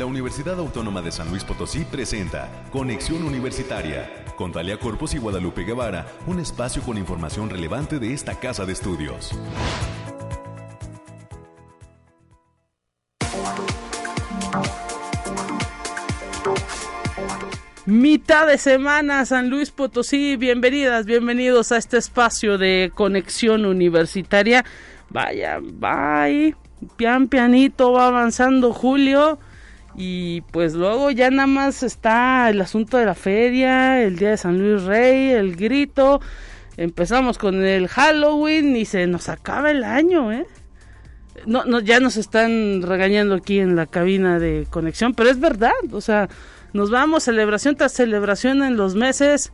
La Universidad Autónoma de San Luis Potosí presenta Conexión Universitaria con Talia Corpus y Guadalupe Guevara, un espacio con información relevante de esta casa de estudios. Mitad de semana, San Luis Potosí, bienvenidas, bienvenidos a este espacio de conexión universitaria. Vaya, bye, pian pianito va avanzando Julio y pues luego ya nada más está el asunto de la feria, el día de San Luis Rey, el grito. Empezamos con el Halloween y se nos acaba el año, ¿eh? No, no, ya nos están regañando aquí en la cabina de conexión, pero es verdad, o sea, nos vamos celebración tras celebración en los meses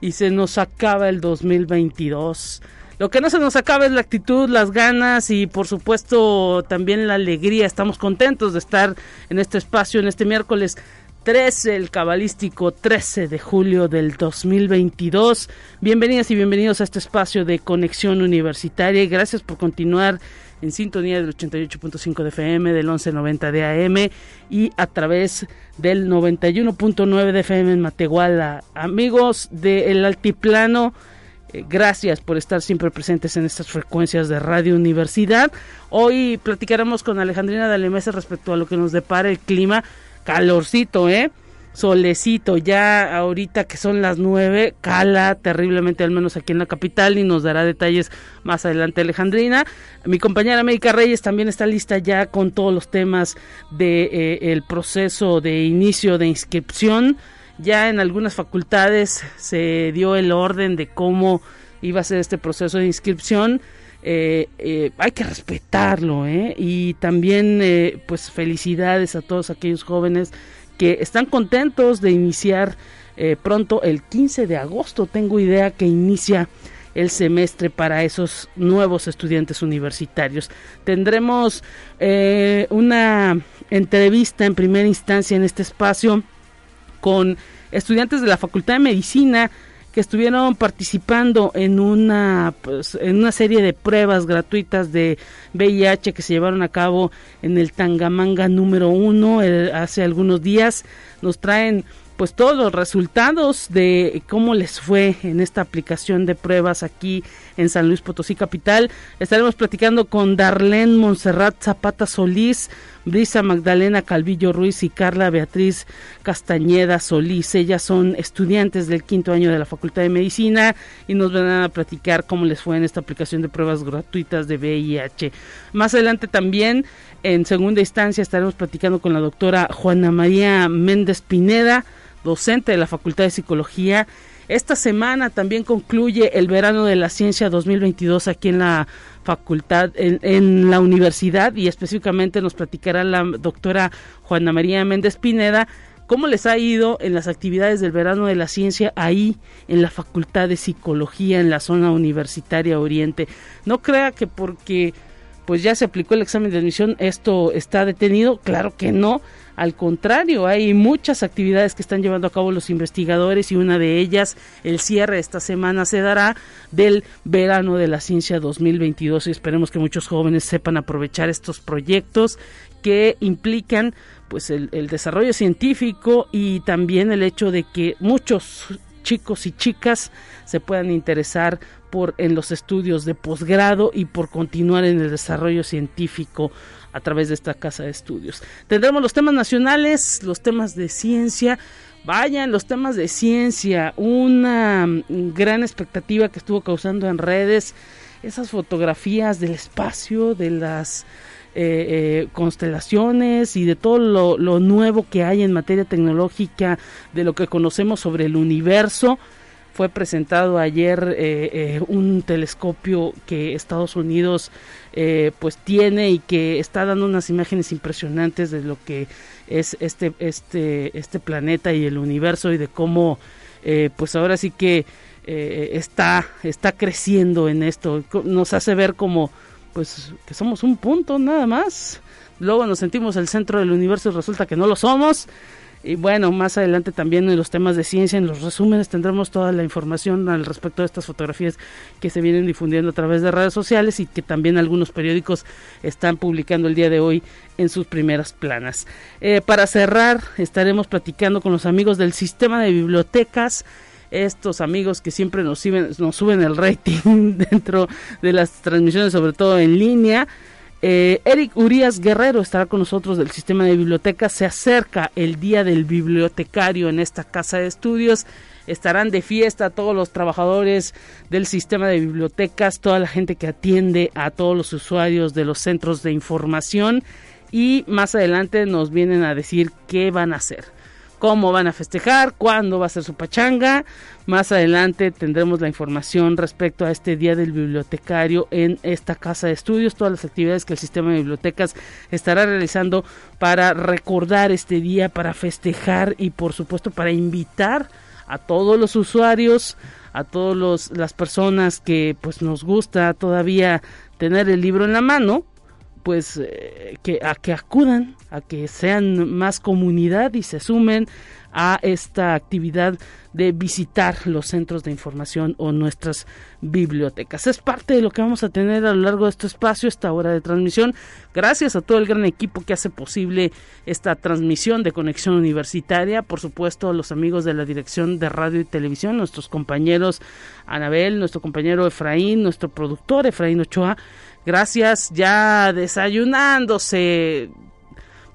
y se nos acaba el 2022. Lo que no se nos acaba es la actitud, las ganas y por supuesto también la alegría. Estamos contentos de estar en este espacio en este miércoles 13, el cabalístico 13 de julio del 2022. Bienvenidas y bienvenidos a este espacio de conexión universitaria y gracias por continuar en sintonía del 88.5 de FM, del 1190 de AM y a través del 91.9 de FM en Matehuala. Amigos del Altiplano, eh, gracias por estar siempre presentes en estas frecuencias de Radio Universidad. Hoy platicaremos con Alejandrina Dalemese respecto a lo que nos depara el clima. Calorcito, ¿eh? solecito ya ahorita que son las nueve, cala terriblemente al menos aquí en la capital y nos dará detalles más adelante Alejandrina. Mi compañera América Reyes también está lista ya con todos los temas de eh, proceso de inicio de inscripción. Ya en algunas facultades se dio el orden de cómo iba a ser este proceso de inscripción. Eh, eh, hay que respetarlo, ¿eh? Y también, pues, felicidades a todos aquellos jóvenes que están contentos de iniciar eh, pronto el 15 de agosto. Tengo idea que inicia el semestre para esos nuevos estudiantes universitarios. Tendremos eh, una entrevista en primera instancia en este espacio con estudiantes de la Facultad de Medicina que estuvieron participando en una pues, en una serie de pruebas gratuitas de VIH que se llevaron a cabo en el Tangamanga número uno eh, hace algunos días. Nos traen pues todos los resultados de cómo les fue en esta aplicación de pruebas aquí en San Luis Potosí Capital. Estaremos platicando con Darlene Monserrat Zapata Solís, Brisa Magdalena Calvillo Ruiz y Carla Beatriz Castañeda Solís. Ellas son estudiantes del quinto año de la Facultad de Medicina y nos van a platicar cómo les fue en esta aplicación de pruebas gratuitas de VIH. Más adelante también, en segunda instancia, estaremos platicando con la doctora Juana María Méndez Pineda docente de la Facultad de Psicología. Esta semana también concluye el verano de la ciencia 2022 aquí en la facultad, en, la universidad y específicamente nos platicará la doctora Juana María Méndez Pineda cómo les ha ido en las actividades del verano de la ciencia ahí en la Facultad de Psicología en la zona universitaria Oriente. No crea que porque pues ya se aplicó el examen de admisión esto está detenido, claro que no. Al contrario, hay muchas actividades que están llevando a cabo los investigadores y una de ellas, el cierre esta semana, se dará del verano de la ciencia 2022 y esperemos que muchos jóvenes sepan aprovechar estos proyectos que implican pues el desarrollo científico y también el hecho de que muchos chicos y chicas se puedan interesar por en los estudios de posgrado y por continuar en el desarrollo científico a través de esta casa de estudios. Tendremos los temas nacionales, los temas de ciencia. Vayan, los temas de ciencia, una mm, gran expectativa que estuvo causando en redes esas fotografías del espacio, de las eh, eh, constelaciones y de todo lo, lo, nuevo que hay en materia tecnológica, de lo que conocemos sobre el universo fue presentado ayer eh, eh, un telescopio que Estados Unidos eh, pues tiene y que está dando unas imágenes impresionantes de lo que es este este este planeta y el universo y de cómo pues ahora sí que está está creciendo en esto. Nos hace ver como pues que somos un punto nada más. Luego nos sentimos el centro del universo y resulta que no lo somos Y bueno, más adelante también en los temas de ciencia, en los resúmenes, tendremos toda la información al respecto de estas fotografías que se vienen difundiendo a través de redes sociales y que también algunos periódicos están publicando el día de hoy en sus primeras planas. Eh, para cerrar, estaremos platicando con los amigos del sistema de bibliotecas estos amigos que siempre nos, suben, nos suben el rating dentro de las transmisiones, sobre todo en línea. Eh, Eric Urias Guerrero estará con nosotros del sistema de bibliotecas. Se acerca el día del bibliotecario en esta casa de estudios. Estarán de fiesta todos los trabajadores del sistema de bibliotecas, toda la gente que atiende a todos los usuarios de los centros de información. Y más adelante nos vienen a decir qué van a hacer cómo van a festejar, cuándo va a ser su pachanga. Más adelante tendremos la información respecto a este Día del Bibliotecario en esta casa de estudios, todas las actividades que el sistema de bibliotecas estará realizando para recordar este día, para festejar y por supuesto para invitar a todos los usuarios, a todas las personas que pues nos gusta todavía tener el libro en la mano, pues eh, que a que acudan, a que sean más comunidad y se sumen a esta actividad de visitar los centros de información o nuestras bibliotecas. Es parte de lo que vamos a tener a lo largo de este espacio, esta hora de transmisión. Gracias a todo el gran equipo que hace posible esta transmisión de conexión universitaria, por supuesto a los amigos de la dirección de radio y televisión, nuestros compañeros Anabel, nuestro compañero Efraín, nuestro productor Efraín Ochoa Gracias, ya desayunándose.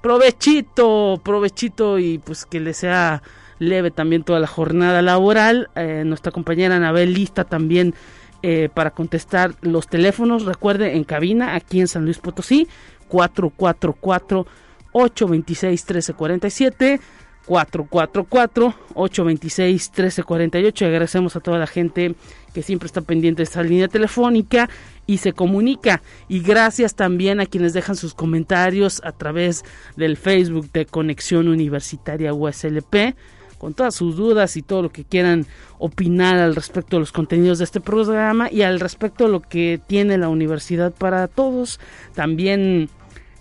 Provechito, provechito y pues que le sea leve también toda la jornada laboral. Eh, nuestra compañera Anabel lista también eh, para contestar los teléfonos. Recuerde en cabina aquí en San Luis Potosí 444 826 1347 444-826-1348. Agradecemos a toda la gente que siempre está pendiente de esta línea telefónica y se comunica. Y gracias también a quienes dejan sus comentarios a través del Facebook de Conexión Universitaria USLP con todas sus dudas y todo lo que quieran opinar al respecto de los contenidos de este programa y al respecto de lo que tiene la universidad para todos. También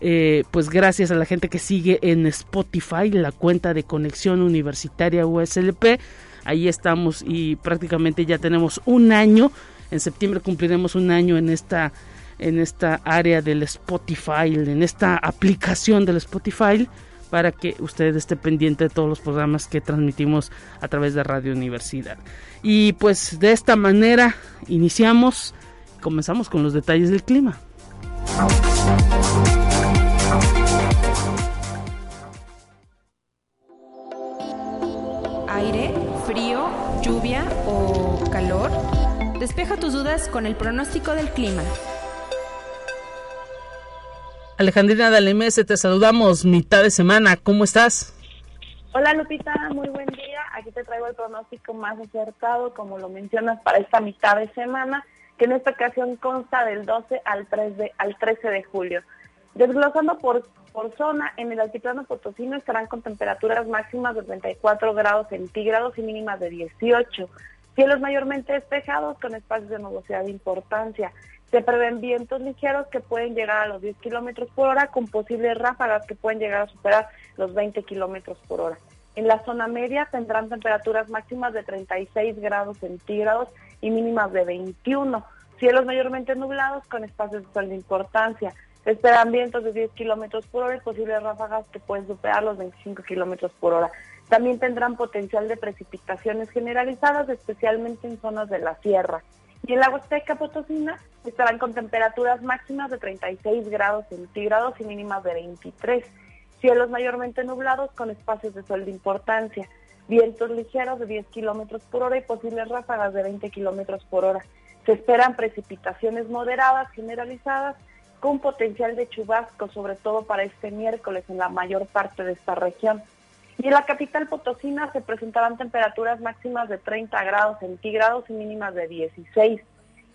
eh, pues gracias a la gente que sigue en Spotify la cuenta de Conexión Universitaria USLP. Ahí estamos y prácticamente ya tenemos un año. En septiembre cumpliremos un año en esta en esta área del Spotify, en esta aplicación del Spotify para que usted esté pendiente de todos los programas que transmitimos a través de Radio Universidad. Y pues de esta manera iniciamos, comenzamos con los detalles del clima. aire, frío, lluvia o calor? Despeja tus dudas con el pronóstico del clima. Alejandrina Dalemese, te saludamos mitad de semana. ¿Cómo estás? Hola Lupita, muy buen día. Aquí te traigo el pronóstico más acertado, como lo mencionas, para esta mitad de semana, que en esta ocasión consta del 12 al 13 al 13 de julio. Desglosando por por zona, en el altiplano potosino estarán con temperaturas máximas de 34 grados centígrados y mínimas de 18. Cielos mayormente despejados con espacios de nubosidad de importancia. Se prevén vientos ligeros que pueden llegar a los 10 kilómetros por hora con posibles ráfagas que pueden llegar a superar los 20 kilómetros por hora. En la zona media tendrán temperaturas máximas de 36 grados centígrados y mínimas de 21. Cielos mayormente nublados con espacios de sol de importancia esperan vientos de 10 kilómetros por hora y posibles ráfagas que pueden superar los 25 kilómetros por hora. También tendrán potencial de precipitaciones generalizadas, especialmente en zonas de la sierra. Y en la Huasteca Potosina estarán con temperaturas máximas de 36 grados centígrados y mínimas de 23. Cielos mayormente nublados con espacios de sol de importancia. Vientos ligeros de 10 kilómetros por hora y posibles ráfagas de 20 kilómetros por hora. Se esperan precipitaciones moderadas generalizadas con potencial de chubasco, sobre todo para este miércoles en la mayor parte de esta región. Y en la capital potosina se presentarán temperaturas máximas de 30 grados centígrados y mínimas de 16.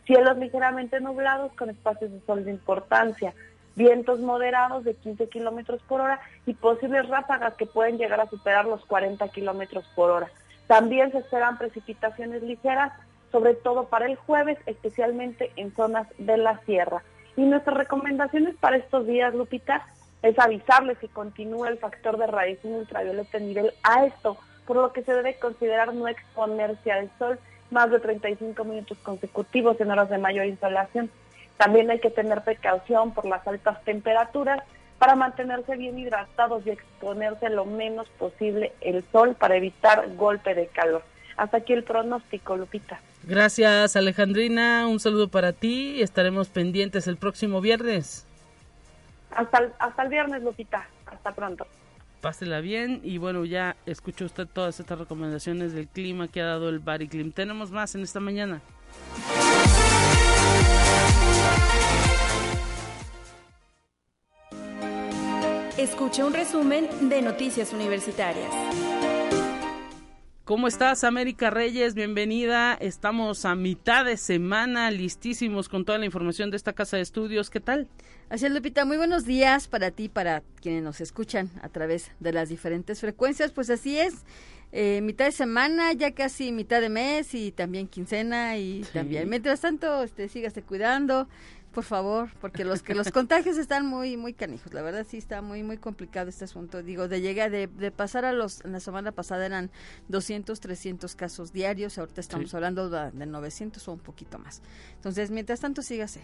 Cielos ligeramente nublados con espacios de sol de importancia, vientos moderados de 15 kilómetros por hora y posibles ráfagas que pueden llegar a superar los 40 kilómetros por hora. También se esperan precipitaciones ligeras, sobre todo para el jueves, especialmente en zonas de la sierra. Y nuestras recomendaciones para estos días, Lupita, Es avisarle si continúa el factor de radiación ultravioleta en nivel alto, por lo que se debe considerar no exponerse al sol más de 35 minutos consecutivos en horas de mayor insolación. También hay que tener precaución por las altas temperaturas para mantenerse bien hidratados y exponerse lo menos posible el sol para evitar golpe de calor. Hasta aquí el pronóstico, Lupita. Gracias, Alejandrina. Un saludo para ti. Estaremos pendientes el próximo viernes. Hasta el, hasta el viernes, Lupita. Hasta pronto. Pásela bien y bueno, ya escuchó usted todas estas recomendaciones del clima que ha dado el Bariclim. Tenemos más en esta mañana. Escucha un resumen de Noticias Universitarias. ¿Cómo estás, América Reyes? Bienvenida. Estamos a mitad de semana, listísimos con toda la información de esta casa de estudios. ¿Qué tal? Así es, Lupita. Muy buenos días para ti, para quienes nos escuchan a través de las diferentes frecuencias. Pues así es. Eh, mitad de semana, ya casi mitad de mes y también quincena y también. Mientras tanto, este, sígase cuidando, por favor, porque los que los contagios están muy muy canijos, la verdad sí está muy muy complicado este asunto. Digo, de llegar de, de pasar a los la semana pasada eran 200, 300 casos diarios, ahorita estamos hablando de, de 900 o un poquito más. Entonces, mientras tanto sígase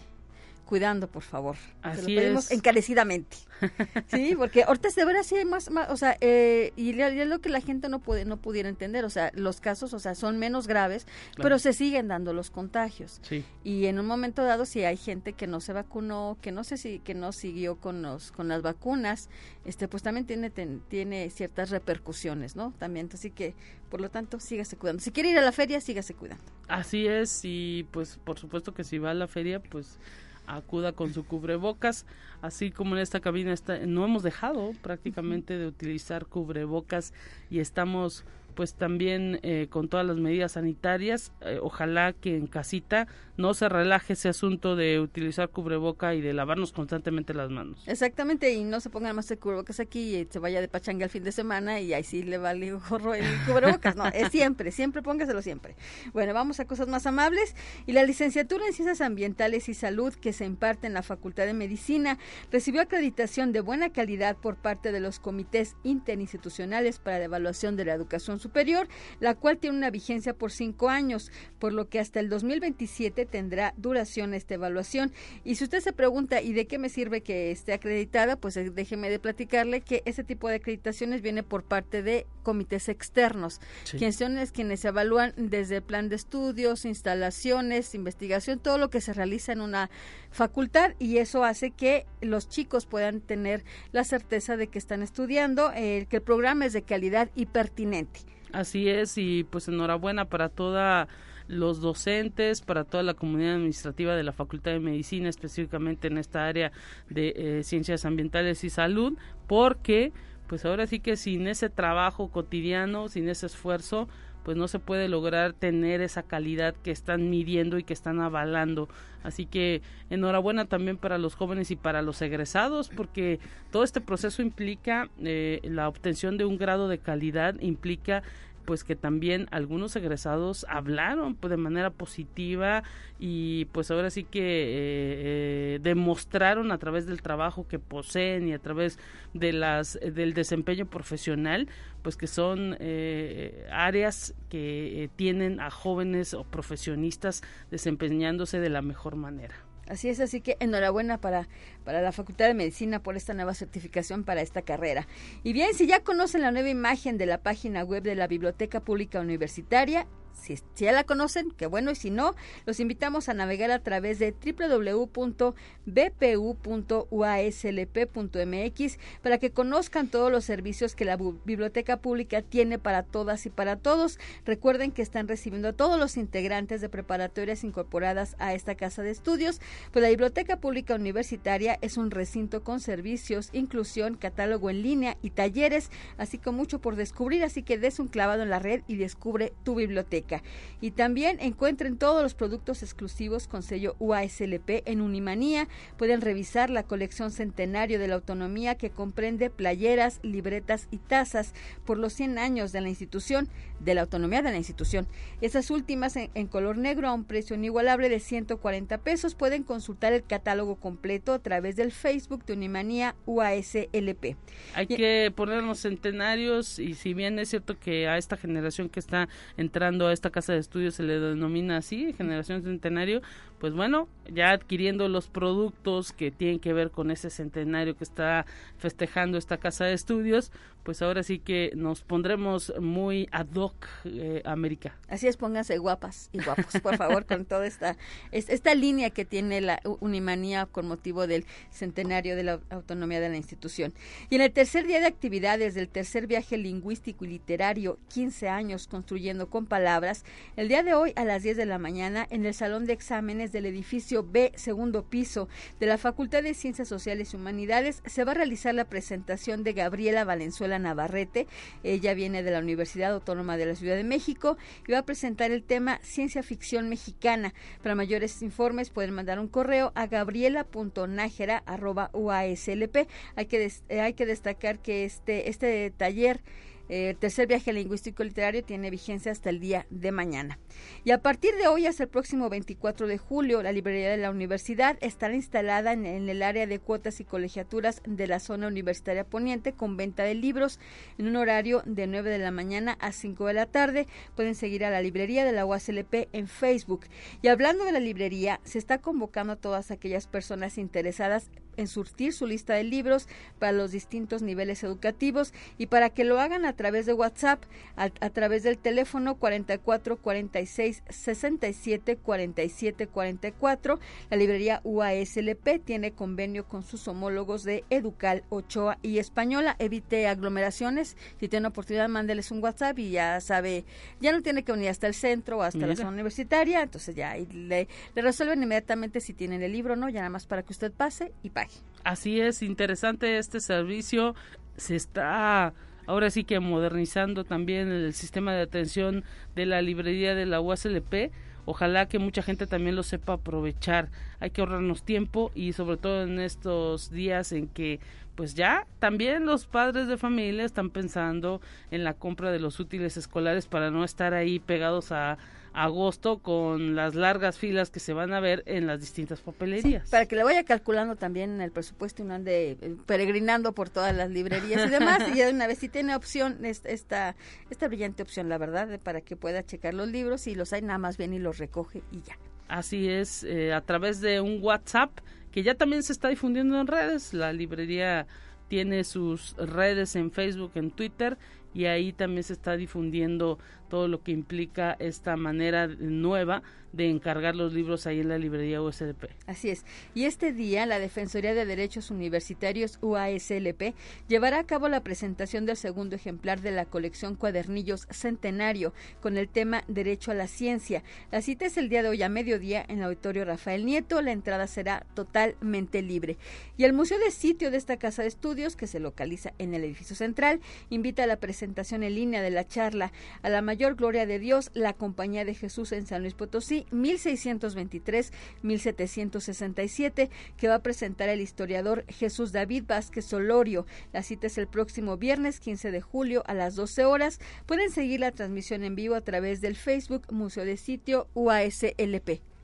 cuidando, por favor. Así Te lo pedimos es. encarecidamente. sí, porque ahorita de verdad sí hay más, más o sea, eh, y es lo que la gente no puede, no pudiera entender, o sea, los casos, o sea, son menos graves, pero se siguen dando los contagios. Sí. Y en un momento dado, si hay gente que no se vacunó, que no sé si, que no siguió con los, con las vacunas, este, pues también tiene, ten- tiene ciertas repercusiones, ¿no? También, así que, por lo tanto, sígase cuidando. Si quiere ir a la feria, sígase cuidando. Así es, y pues por supuesto que si va a la feria, pues acuda con su cubrebocas, así como en esta cabina está, no hemos dejado prácticamente de utilizar cubrebocas y estamos pues también eh, con todas las medidas sanitarias, eh, ojalá que en casita no se relaje ese asunto de utilizar cubreboca y de lavarnos constantemente las manos. Exactamente, y no se pongan más de cubrebocas aquí y se vaya de pachanga el fin de semana y ahí sí le vale gorro el cubrebocas. No, es siempre, siempre póngaselo siempre. Bueno, vamos a cosas más amables. Y la licenciatura en Ciencias Ambientales y Salud que se imparte en la Facultad de Medicina recibió acreditación de buena calidad por parte de los comités interinstitucionales para la evaluación de la educación superior, la cual tiene una vigencia por cinco años, por lo que hasta el 2027 tendrá duración esta evaluación. Y si usted se pregunta, ¿y de qué me sirve que esté acreditada? Pues eh, déjeme de platicarle que ese tipo de acreditaciones viene por parte de comités externos, Sí. quienes son es quienes evalúan desde plan de estudios, instalaciones, investigación, todo lo que se realiza en una facultad y eso hace que los chicos puedan tener la certeza de que están estudiando, eh, que el programa es de calidad y pertinente. Así es, y pues enhorabuena para toda los docentes, para toda la comunidad administrativa de la Facultad de Medicina, específicamente en esta área de eh, ciencias ambientales y salud, porque pues ahora sí que sin ese trabajo cotidiano, sin ese esfuerzo, pues no se puede lograr tener esa calidad que están midiendo y que están avalando. Así que enhorabuena también para los jóvenes y para los egresados, porque todo este proceso implica eh, la obtención de un grado de calidad, implica pues que también algunos egresados hablaron pues, de manera positiva y pues ahora sí que eh, eh, demostraron a través del trabajo que poseen y a través de las del desempeño profesional pues que son eh, áreas que eh, tienen a jóvenes o profesionistas desempeñándose de la mejor manera. Así es, así que enhorabuena para, para la Facultad de Medicina por esta nueva certificación para esta carrera. Y bien, si ya conocen la nueva imagen de la página web de la Biblioteca Pública Universitaria, si, ya la conocen, qué bueno, y si no, los invitamos a navegar a través de www.bpu.uaslp.mx para que conozcan todos los servicios que la Biblioteca Pública tiene para todas y para todos. Recuerden que están recibiendo a todos los integrantes de preparatorias incorporadas a esta casa de estudios, pues la Biblioteca Pública Universitaria es un recinto con servicios, inclusión, catálogo en línea y talleres, así como mucho por descubrir, así que des un clavado en la red y descubre tu biblioteca. Y también encuentren todos los productos exclusivos con sello UASLP en Unimanía. Pueden revisar la colección centenario de la autonomía que comprende playeras, libretas y tazas por los 100 años de la institución, de la autonomía de la institución. Esas últimas en, en color negro a un precio inigualable de 140 pesos. Pueden consultar el catálogo completo a través del Facebook de Unimanía UASLP. Hay que poner los centenarios y si bien es cierto que a esta generación que está entrando a esta casa de estudios se le denomina así, generación centenario, pues bueno, ya adquiriendo los productos que tienen que ver con ese centenario que está festejando esta casa de estudios, pues ahora sí que nos pondremos muy ad hoc eh, América. Así es, pónganse guapas y guapos, por favor, con toda esta, esta línea que tiene la Unimanía con motivo del centenario de la autonomía de la institución. Y en el tercer día de actividades del tercer viaje lingüístico y literario, 15 años construyendo con palabras, el día de hoy a las 10 de la mañana en el salón de exámenes del edificio B, segundo piso de la Facultad de Ciencias Sociales y Humanidades, se va a realizar la presentación de Gabriela Valenzuela Navarrete. Ella viene de la Universidad Autónoma de la Ciudad de México y va a presentar el tema Ciencia Ficción Mexicana. Para mayores informes pueden mandar un correo a gabriela.nájera.uaslp. Hay que, hay que destacar que este, este taller el eh, tercer viaje lingüístico literario tiene vigencia hasta el día de mañana. Y a partir de hoy hasta el próximo 24 de julio, la librería de la universidad estará instalada en, el área de cuotas y colegiaturas de la zona universitaria poniente con venta de libros en un horario de 9 de la mañana a 5 de la tarde. Pueden seguir a la librería de la UASLP en Facebook. Y hablando de la librería, se está convocando a todas aquellas personas interesadas en surtir su lista de libros para los distintos niveles educativos y para que lo hagan a través de WhatsApp, a, través del teléfono 44 46 67 47 44. La librería UASLP tiene convenio con sus homólogos de Educal, Ochoa y Española. Evite aglomeraciones. Si tiene oportunidad, mándeles un WhatsApp y ya sabe, ya no tiene que venir hasta el centro o hasta la zona universitaria. Entonces ya le, le resuelven inmediatamente si tienen el libro o no, ya nada más para que usted pase y pague. Así es, interesante este servicio. Se está ahora sí que modernizando también el sistema de atención de la librería de la UASLP. Ojalá que mucha gente también lo sepa aprovechar. Hay que ahorrarnos tiempo y sobre todo en estos días en que pues ya también los padres de familia están pensando en la compra de los útiles escolares para no estar ahí pegados a agosto con las largas filas que se van a ver en las distintas papelerías. para que le vaya calculando también el presupuesto y no ande eh, peregrinando por todas las librerías y demás. y ya de una vez si tiene opción, esta, esta brillante opción, la verdad, para que pueda checar los libros y los hay nada más bien y los recoge y ya. Así es, eh, a través de un WhatsApp que ya también se está difundiendo en redes. La librería tiene sus redes en Facebook, en Twitter y ahí también se está difundiendo todo lo que implica esta manera nueva de encargar los libros ahí en la librería USLP. Así es. Y este día la Defensoría de Derechos Universitarios UASLP llevará a cabo la presentación del segundo ejemplar de la colección Cuadernillos Centenario con el tema Derecho a la Ciencia. La cita es el día de hoy a mediodía en el Auditorio Rafael Nieto. La entrada será totalmente libre. Y el Museo de Sitio de esta casa de estudios, que se localiza en el edificio central, invita a la presentación en línea de la charla a la mayor gloria de Dios, la Compañía de Jesús en San Luis Potosí 1623-1767 que va a presentar el historiador Jesús David Vázquez Solorio. La cita es el próximo viernes 15 de julio a las 12 horas. Pueden seguir la transmisión en vivo a través del Facebook Museo de Sitio UASLP.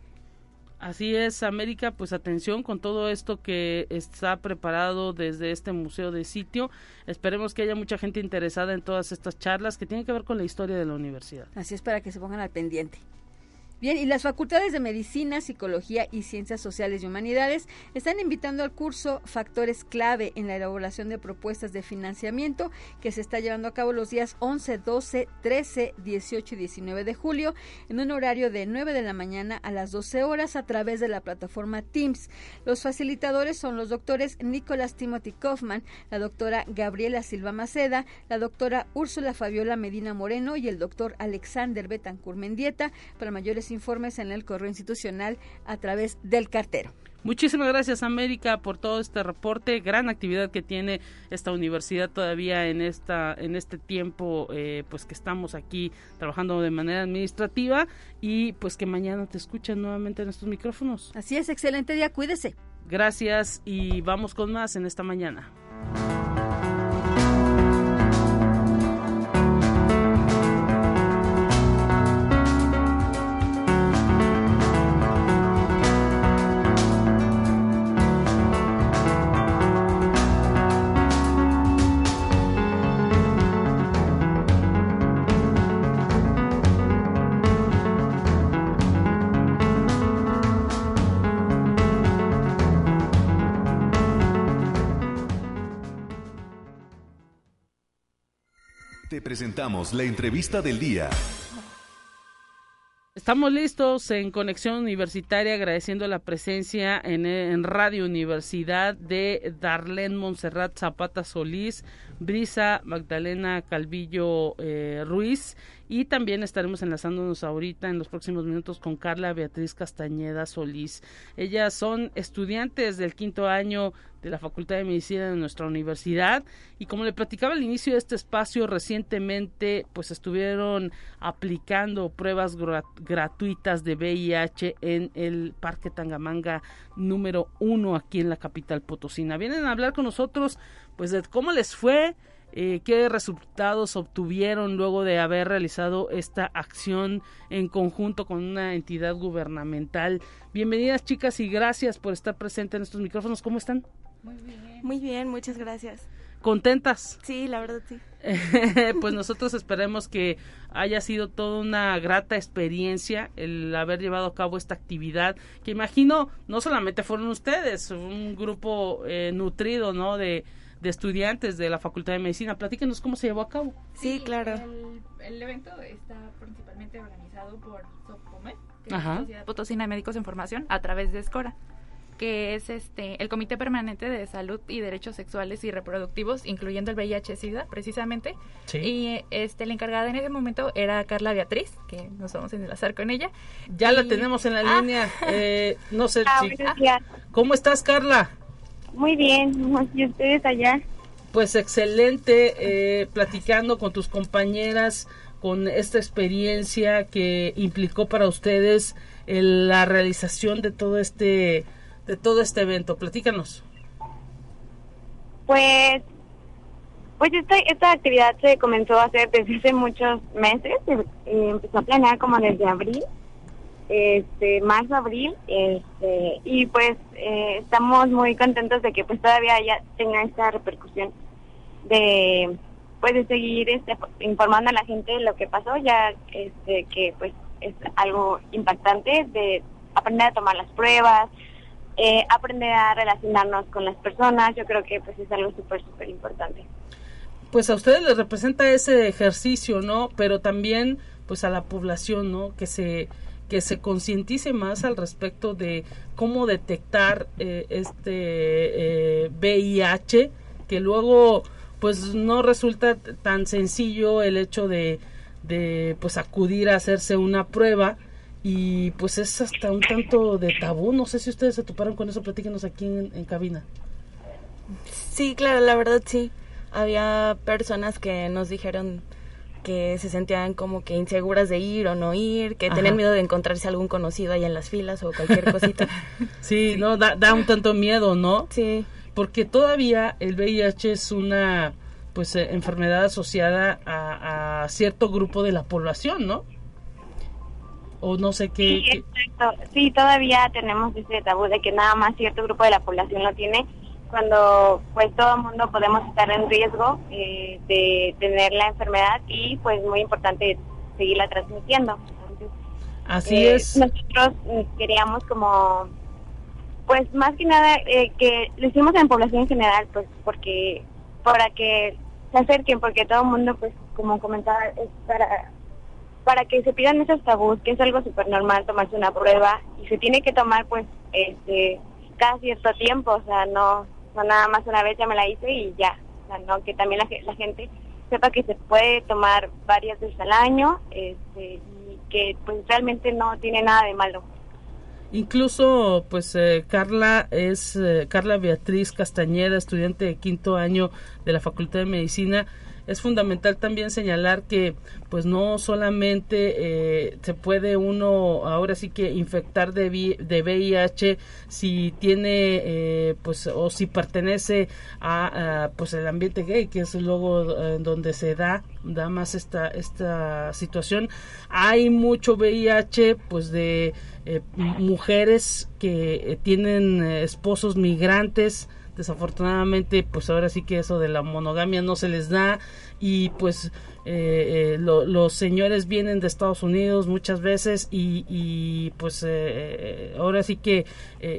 Así es, América, pues atención con todo esto que está preparado desde este museo de sitio. Esperemos que haya mucha gente interesada en todas estas charlas que tienen que ver con la historia de la universidad. Así es para que se pongan al pendiente. Bien, y las facultades de Medicina, Psicología y Ciencias Sociales y Humanidades están invitando al curso Factores Clave en la elaboración de propuestas de financiamiento que se está llevando a cabo los días 11, 12, 13, 18 y 19 de julio en un horario de 9 de la mañana a las 12 horas a través de la plataforma Teams. Los facilitadores son los doctores Nicolás Timothy Kaufman, la doctora Gabriela Silva Maceda, la doctora Úrsula Fabiola Medina Moreno y el doctor Alexander Betancur Mendieta. Para mayores informes en el correo institucional a través del cartero. Muchísimas gracias América por todo este reporte, gran actividad que tiene esta universidad todavía en esta en este tiempo, eh, pues que estamos aquí trabajando de manera administrativa y pues que mañana te escuchen nuevamente en estos micrófonos. Así es, excelente día, cuídese. Gracias y vamos con más en esta mañana. La entrevista del día. Estamos listos en Conexión Universitaria agradeciendo la presencia en, Radio Universidad de Darlene Montserrat Zapata Solís, Brisa Magdalena Calvillo eh, Ruiz y también estaremos enlazándonos ahorita en los próximos minutos con Carla Beatriz Castañeda Solís. Ellas son estudiantes del quinto año de la Facultad de Medicina de nuestra universidad y como le platicaba al inicio de este espacio recientemente pues estuvieron aplicando pruebas gratuitas de VIH en el Parque Tangamanga número uno aquí en la capital potosina. Vienen a hablar con nosotros pues de cómo les fue, eh, qué resultados obtuvieron luego de haber realizado esta acción en conjunto con una entidad gubernamental. Bienvenidas chicas y gracias por estar presentes en estos micrófonos. ¿Cómo están? Muy bien. Muy bien, muchas gracias. ¿Contentas? Sí, la verdad sí. pues nosotros esperemos que haya sido toda una grata experiencia el haber llevado a cabo esta actividad, que imagino no solamente fueron ustedes, un grupo eh, nutrido, ¿no? De, de estudiantes de la Facultad de Medicina. Platíquenos cómo se llevó a cabo. Sí, claro. El, evento está principalmente organizado por SOPOMED, que es la Sociedad Potosina de Médicos en Formación, a través de SCORA que es este el Comité Permanente de Salud y Derechos Sexuales y Reproductivos, incluyendo el VIH-Sida, precisamente. Y este la encargada en ese momento era Carla Beatriz, que nos vamos a enlazar con ella. Ya la tenemos en la ah. línea. Eh, no sé ah, si... ¿Cómo estás, Carla? Muy bien, ¿y ustedes allá? Pues excelente, eh, platicando con tus compañeras, con esta experiencia que implicó para ustedes la realización de todo este de todo este evento. Platícanos. Pues, pues esta, esta actividad se comenzó a hacer desde hace muchos meses, empezó a planear como desde abril este marzo abril este y pues eh, estamos muy contentos de que pues todavía ya tenga esta repercusión de pues de seguir este informando a la gente de lo que pasó ya este que pues es algo impactante de aprender a tomar las pruebas eh, aprender a relacionarnos con las personas yo creo que pues es algo súper súper importante. Pues a ustedes les representa ese ejercicio no pero también pues a la población no que se que se concientice más al respecto de cómo detectar eh, este VIH, eh, que luego pues no resulta tan sencillo el hecho de, de pues acudir a hacerse una prueba y pues es hasta un tanto de tabú. No sé si ustedes se toparon con eso, platíquenos aquí en, en cabina. Sí, claro, la verdad sí. Había personas que nos dijeron que se sentían como que inseguras de ir o no ir, que tenían miedo de encontrarse algún conocido ahí en las filas o cualquier cosita. sí, no, da, da un tanto miedo, ¿no? Sí. Porque todavía el VIH es una pues eh, enfermedad asociada a, cierto grupo de la población, ¿no? O no sé qué. Sí, exacto. Sí, todavía tenemos ese tabú de que nada más cierto grupo de la población lo tiene cuando pues todo el mundo podemos estar en riesgo eh, de tener la enfermedad y pues muy importante seguirla transmitiendo. Así eh, es. Nosotros queríamos como pues más que nada eh, que lo hicimos en población en general pues porque para que se acerquen porque todo el mundo pues como comentaba es para para que se pidan esos tabús que es algo súper normal tomarse una prueba y se tiene que tomar pues este cada cierto tiempo o sea no no nada más una vez ya me la hice y ya, o sea, no que también la, gente sepa que se puede tomar varias veces al año este, y que pues realmente no tiene nada de malo. Incluso, pues, eh, Carla es eh, Carla Beatriz Castañeda, estudiante de quinto año de la Facultad de Medicina, es fundamental también señalar que pues no solamente eh, se puede uno ahora sí que infectar de, de VIH si tiene eh, pues o si pertenece a, pues el ambiente gay que es luego eh, donde se da da más esta esta situación. Hay mucho VIH pues de mujeres que tienen esposos migrantes. Desafortunadamente pues ahora sí que eso de la monogamia no se les da y pues eh, eh, los señores vienen de Estados Unidos muchas veces y, pues eh, ahora sí que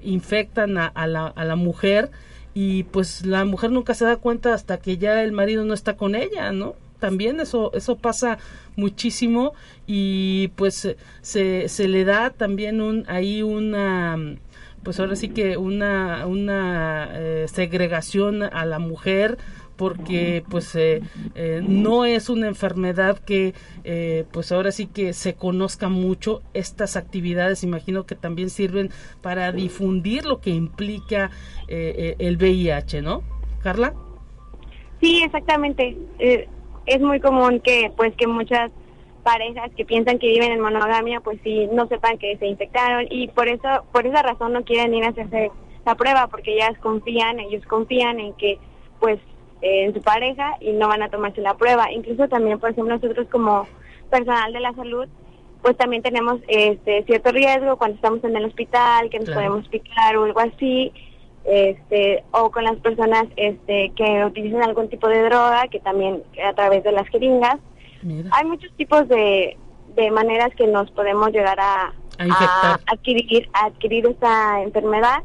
infectan a, la, a la mujer y pues la mujer nunca se da cuenta hasta que ya el marido no está con ella, ¿no? También eso, eso pasa muchísimo y pues se, se le da también un, ahí una pues ahora sí que una, una eh, segregación a la mujer porque pues eh, eh, no es una enfermedad que pues ahora sí que se conozca mucho estas actividades. Imagino que también sirven para difundir lo que implica el VIH no Carla. Sí exactamente. Es muy común que pues que muchas parejas que piensan que viven en monogamia, pues sí, no sepan que se infectaron y por eso, por esa razón no quieren ir a hacerse la prueba porque ellas confían, ellos confían en que pues en su pareja y no van a tomarse la prueba. Incluso también, por ejemplo, nosotros como personal de la salud, pues también tenemos este cierto riesgo cuando estamos en el hospital, que nos podemos picar o algo así, este o con las personas este que utilizan algún tipo de droga, que también a través de las jeringas. Hay muchos tipos de, de maneras que nos podemos llegar a, adquirir, adquirir esta enfermedad.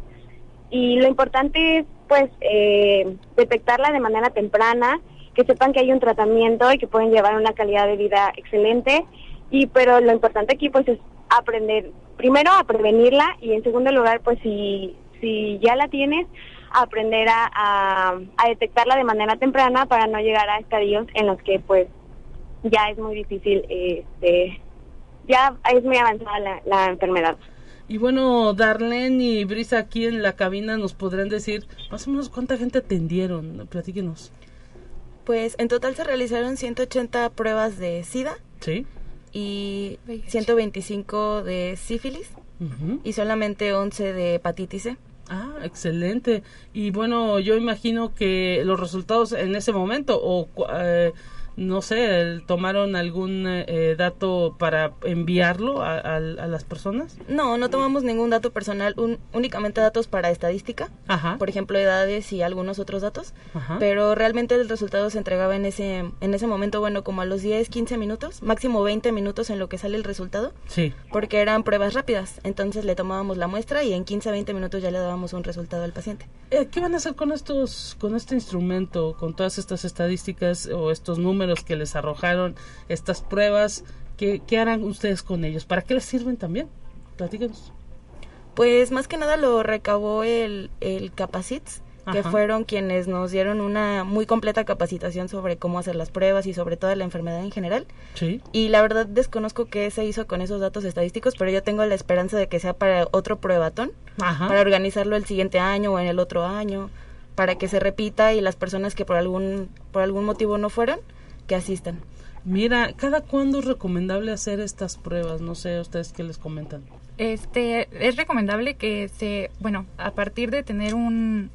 Y lo importante es pues eh, detectarla de manera temprana, que sepan que hay un tratamiento y que pueden llevar una calidad de vida excelente y pero lo importante aquí pues es aprender primero a prevenirla y en segundo lugar pues si si ya la tienes aprender a, a, a detectarla de manera temprana para no llegar a estadios en los que pues ya es muy difícil, este, ya es muy avanzada la, enfermedad. Y bueno, Darlene y Brisa aquí en la cabina nos podrán decir más o menos cuánta gente atendieron. Platíquenos. Pues en total se realizaron 180 pruebas de SIDA. Sí. Y 125 de sífilis. Y solamente 11 de hepatitis C. Ah, excelente. Y bueno, yo imagino que los resultados en ese momento o eh, no sé, tomaron algún eh, dato para enviarlo a, las personas? No, no tomamos ningún dato personal, únicamente datos para estadística, por ejemplo, edades y algunos otros datos, pero realmente el resultado se entregaba en ese, en ese momento, bueno, como a los 10, 15 minutos, máximo 20 minutos en lo que sale el resultado, sí. porque eran pruebas rápidas, entonces le tomábamos la muestra y en 15 20 minutos ya le dábamos un resultado al paciente. Eh, ¿Qué van a hacer con estos, con este instrumento, con todas estas estadísticas o estos números? Que les arrojaron estas pruebas, ¿qué, qué harán ustedes con ellos? ¿Para qué les sirven también? Platíquenos. Pues más que nada lo recabó el, el Capacits, que fueron quienes nos dieron una muy completa capacitación sobre cómo hacer las pruebas y sobre toda la enfermedad en general. Sí. Y la verdad desconozco qué se hizo con esos datos estadísticos, pero yo tengo la esperanza de que sea para otro pruebatón, para organizarlo el siguiente año o en el otro año, para que se repita y las personas que por algún por algún motivo no fueron, que asistan. Mira, ¿cada cuándo es recomendable hacer estas pruebas? No sé, ¿ustedes qué les comentan? Este, es recomendable que se, bueno, a partir de tener un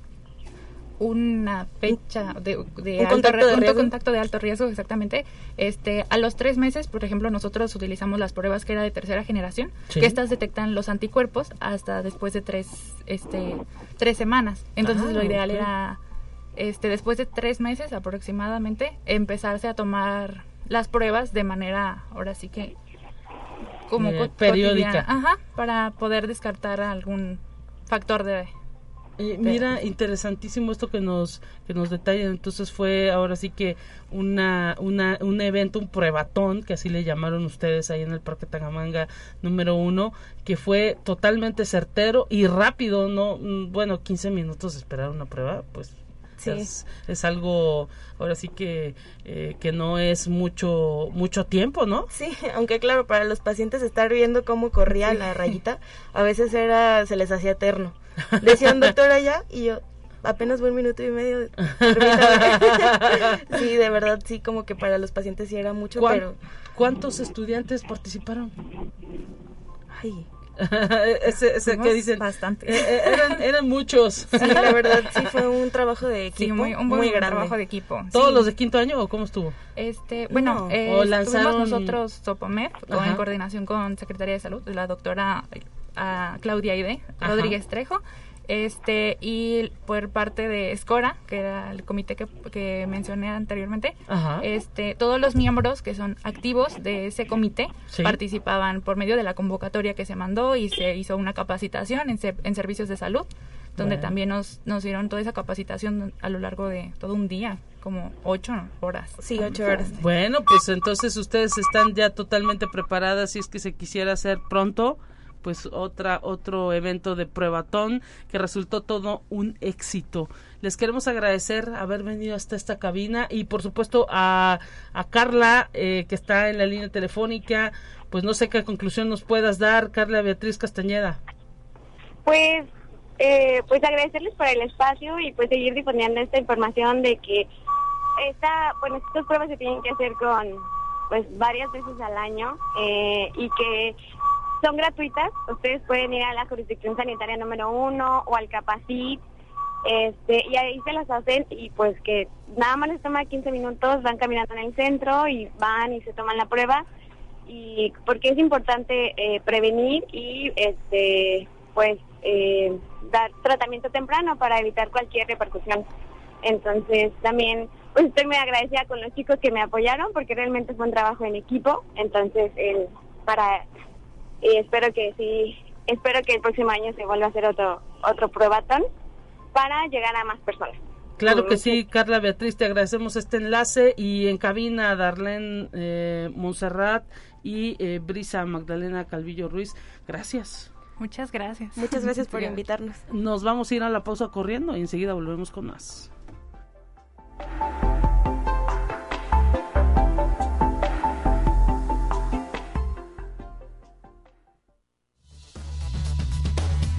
una fecha de, un contacto, de contacto de alto riesgo exactamente este a los tres meses por ejemplo nosotros utilizamos las pruebas que era de tercera generación que estas detectan los anticuerpos hasta después de tres este tres semanas entonces ah, lo ideal era este, después de tres meses aproximadamente, empezarse a tomar las pruebas de manera, ahora sí que, como eh, periódica. Ajá, para poder descartar algún factor de... mira, interesantísimo esto que nos que nos detallan. Entonces fue ahora sí que una, una un evento, un pruebatón, que así le llamaron ustedes ahí en el Parque Tangamanga número uno, que fue totalmente certero y rápido. No, mm, bueno, 15 minutos de esperar una prueba, pues Es, algo, ahora sí que, eh, que no es mucho, mucho tiempo, ¿no? Sí, aunque claro, para los pacientes estar viendo cómo corría la rayita, a veces era, se les hacía eterno. Decían, doctora, ya, y yo, apenas voy un minuto y medio. sí, de verdad, sí, como que para los pacientes sí era mucho, pero... ¿Cuántos estudiantes participaron? Ay, ese, ese que dicen bastante eh, eh, eran, eran muchos. Sí la verdad sí fue un trabajo de equipo muy, un muy grande. trabajo de equipo todos los de quinto año o cómo estuvo este bueno eh, o lanzaron... nosotros Sopomed en coordinación con Secretaría de Salud la doctora Claudia Aide Rodríguez Trejo este y por parte de Escora, que era el comité que, que mencioné anteriormente, este todos los miembros que son activos de ese comité participaban por medio de la convocatoria que se mandó y se hizo una capacitación en, en servicios de salud, donde también nos, nos dieron toda esa capacitación a lo largo de todo un día como ocho horas. Sí, ocho horas. Bueno, pues entonces ustedes están ya totalmente preparadas si es que se quisiera hacer pronto pues otra otro evento de pruebatón que resultó todo un éxito. Les queremos agradecer haber venido hasta esta cabina y por supuesto a, a Carla eh, que está en la línea telefónica. Pues no sé qué conclusión nos puedas dar, Carla Beatriz Castañeda. Pues eh, pues agradecerles por el espacio y pues seguir difundiendo esta información de que esta, bueno, estas pruebas se tienen que hacer con pues varias veces al año eh, y que son gratuitas, ustedes pueden ir a la jurisdicción sanitaria número uno o al Capacit, este, y ahí se las hacen y pues que nada más les toma 15 minutos, van caminando en el centro y van y se toman la prueba y porque es importante eh, prevenir y este pues eh, dar tratamiento temprano para evitar cualquier repercusión. Entonces también pues estoy muy agradecida con los chicos que me apoyaron porque realmente fue un trabajo en equipo. Entonces el, para y espero que sí, espero que el próximo año se vuelva a hacer otro otro pruebatón para llegar a más personas. Claro que sí, Carla Beatriz, te agradecemos este enlace y en cabina Darlene eh, Monserrat y eh, Brisa Magdalena Calvillo Ruiz. Gracias. Muchas gracias. Muchas gracias por invitarnos. Nos vamos a ir a la pausa corriendo y enseguida volvemos con más.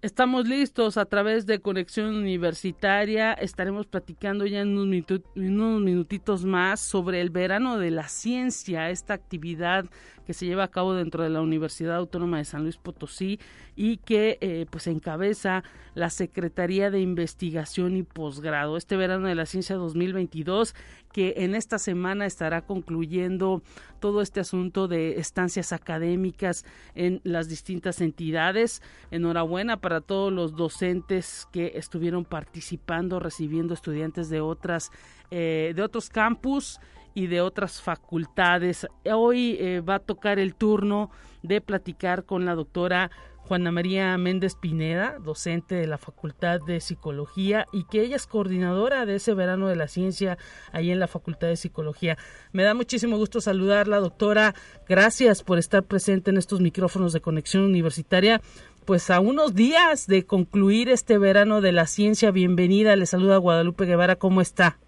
Estamos listos a través de Conexión Universitaria. Estaremos platicando ya en unos, minutitos más sobre el verano de la ciencia, esta actividad que se lleva a cabo dentro de la Universidad Autónoma de San Luis Potosí y que eh, pues encabeza la Secretaría de Investigación y Posgrado. Este verano de la ciencia 2022 que en esta semana estará concluyendo todo este asunto de estancias académicas en las distintas entidades. Enhorabuena para todos los docentes que estuvieron participando, recibiendo estudiantes de otras eh, de otros campus y de otras facultades. Hoy eh, va a tocar el turno de platicar con la doctora Juana María Méndez Pineda, docente de la Facultad de Psicología y que ella es coordinadora de ese verano de la ciencia ahí en la Facultad de Psicología. Me da muchísimo gusto saludarla, doctora. Gracias por estar presente en estos micrófonos de conexión universitaria. Pues a unos días de concluir este verano de la ciencia, bienvenida. Le saluda Guadalupe Guevara. ¿Cómo está?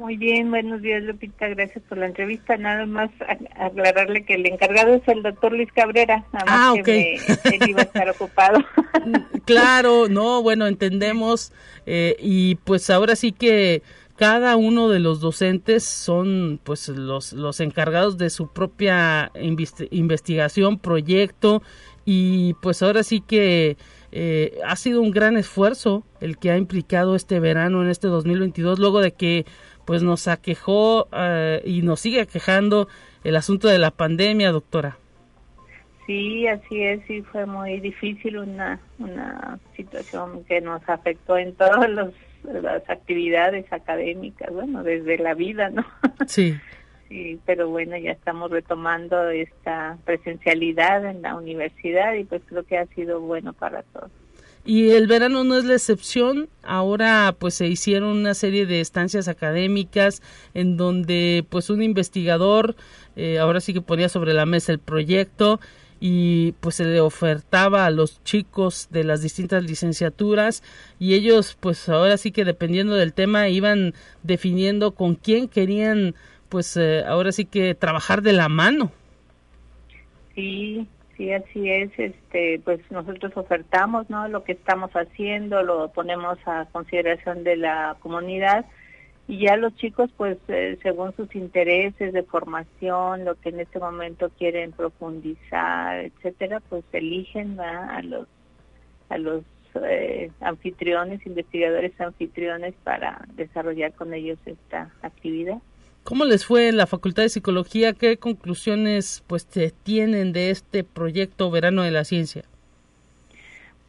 Muy bien, buenos días Lupita, gracias por la entrevista. Nada más aclararle que el encargado es el doctor Luis Cabrera, nada más ah, que él iba a estar ocupado. claro, no, bueno, entendemos eh, y pues ahora sí que cada uno de los docentes son pues los, los encargados de su propia investigación, proyecto y pues ahora sí que eh, ha sido un gran esfuerzo el que ha implicado este verano en este 2022 luego de que pues nos aquejó eh, y nos sigue quejando el asunto de la pandemia, doctora. Sí, así es, sí fue muy difícil una, una situación que nos afectó en todas las actividades académicas, bueno, desde la vida, ¿no? Sí. Sí, pero bueno, ya estamos retomando esta presencialidad en la universidad y pues creo que ha sido bueno para todos. Y el verano no es la excepción. Ahora pues se hicieron una serie de estancias académicas en donde pues un investigador eh, ahora sí que ponía sobre la mesa el proyecto y pues se le ofertaba a los chicos de las distintas licenciaturas y ellos pues ahora sí que dependiendo del tema iban definiendo con quién querían pues eh, ahora sí que trabajar de la mano. Sí, sí, así es. Este, pues nosotros ofertamos, ¿no? Lo que estamos haciendo, lo ponemos a consideración de la comunidad y ya los chicos pues eh, según sus intereses de formación lo que en este momento quieren profundizar etcétera pues eligen a los a los eh, anfitriones investigadores anfitriones para desarrollar con ellos esta actividad ¿Cómo les fue en la Facultad de Psicología? ¿Qué conclusiones pues se tienen de este proyecto Verano de la Ciencia?